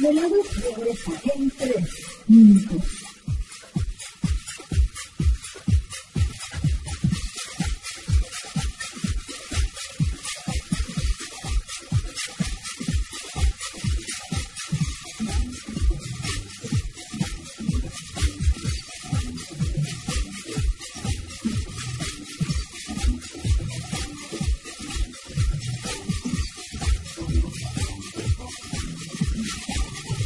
Los desvelados regresan en 3 minutos.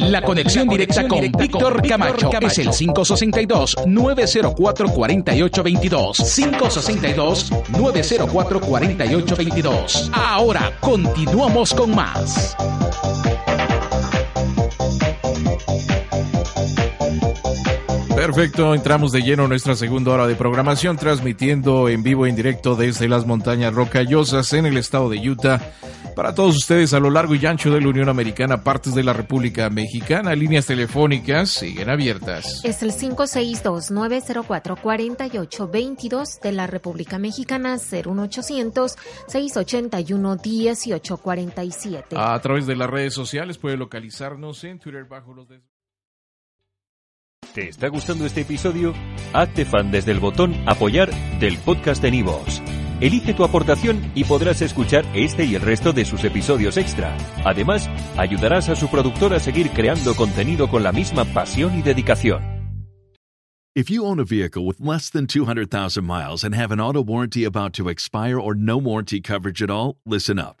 La conexión directa con Víctor Camacho es el 562-904-4822. 562-904-4822. Ahora continuamos con más. Perfecto, entramos de lleno a nuestra segunda hora de programación, transmitiendo en vivo en directo desde las montañas rocallosas en el estado de Utah para todos ustedes a lo largo y ancho de la Unión Americana, partes de la República Mexicana, líneas telefónicas siguen abiertas. Es el 562-904-4822 de la República Mexicana, 01800-681-1847. A través de las redes sociales puede localizarnos en Twitter bajo los... ¿Te está gustando este episodio? Hazte fan desde el botón apoyar del podcast de Nivos. Elige tu aportación y podrás escuchar este y el resto de sus episodios extra. Además, ayudarás a su productor a seguir creando contenido con la misma pasión y dedicación. If you own a vehicle with less than 200,000 miles and have an auto warranty about to expire or no warranty coverage at all, listen up.